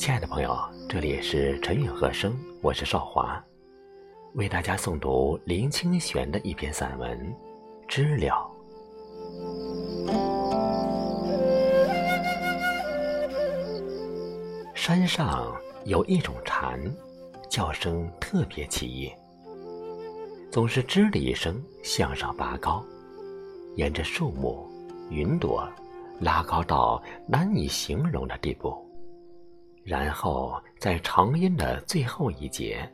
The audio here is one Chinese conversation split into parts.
亲爱的朋友，这里是陈韵和声，我是少华，为大家诵读林清玄的一篇散文《知了》。山上有一种蝉，叫声特别奇异，总是吱的一声向上拔高，沿着树木、云朵拉高到难以形容的地步。然后在长音的最后一节，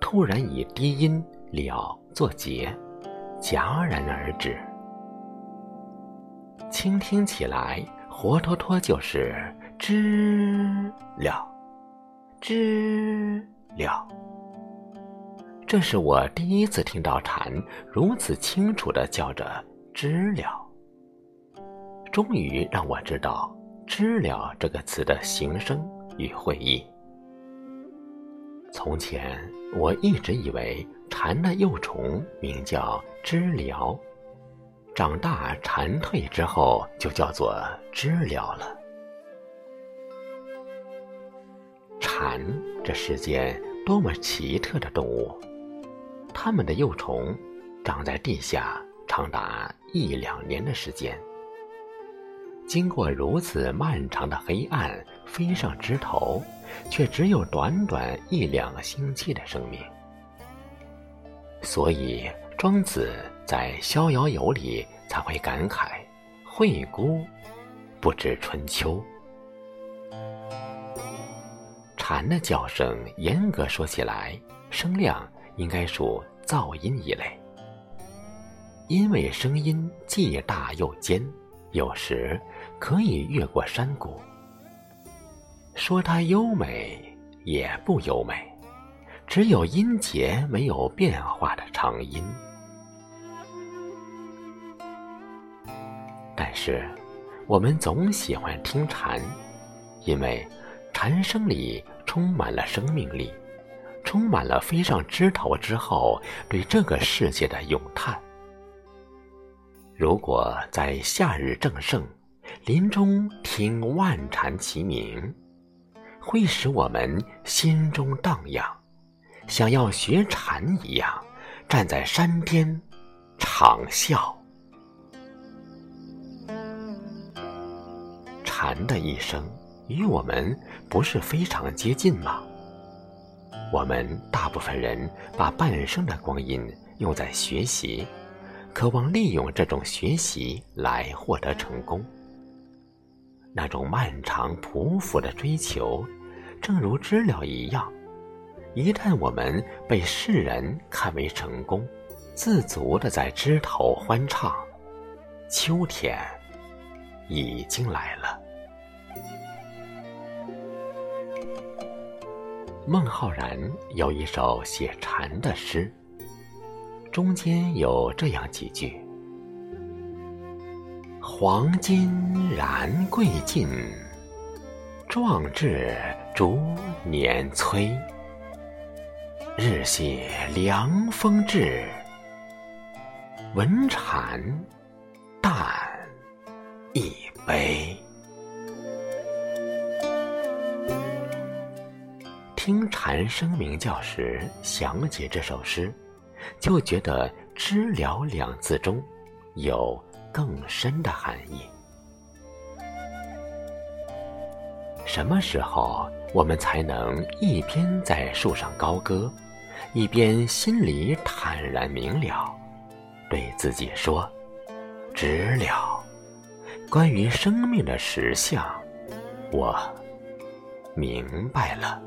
突然以低音了作结，戛然而止。倾听起来，活脱脱就是知了，知了。这是我第一次听到蝉如此清楚的叫着知了，终于让我知道“知了”这个词的形声。与会意。从前我一直以为蝉的幼虫名叫知了，长大蝉蜕之后就叫做知了了。蝉这世间多么奇特的动物，它们的幼虫长在地下长达一两年的时间。经过如此漫长的黑暗，飞上枝头，却只有短短一两个星期的生命。所以庄子在《逍遥游》里才会感慨：“惠姑不知春秋。”蝉的叫声，严格说起来，声量应该属噪音一类，因为声音既大又尖。有时可以越过山谷，说它优美也不优美，只有音节没有变化的长音。但是，我们总喜欢听蝉，因为蝉声里充满了生命力，充满了飞上枝头之后对这个世界的咏叹。如果在夏日正盛，林中听万蝉齐鸣，会使我们心中荡漾，想要学禅一样，站在山巅长啸。禅的一生与我们不是非常接近吗？我们大部分人把半生的光阴用在学习。渴望利用这种学习来获得成功，那种漫长匍匐的追求，正如知了一样。一旦我们被世人看为成功，自足的在枝头欢唱，秋天已经来了。孟浩然有一首写蝉的诗。中间有这样几句：“黄金然贵尽，壮志逐年催。日歇凉风至，闻蝉但一杯。”听蝉声鸣叫时，想起这首诗。就觉得“知了”两字中有更深的含义。什么时候我们才能一边在树上高歌，一边心里坦然明了，对自己说：“知了，关于生命的实相，我明白了。”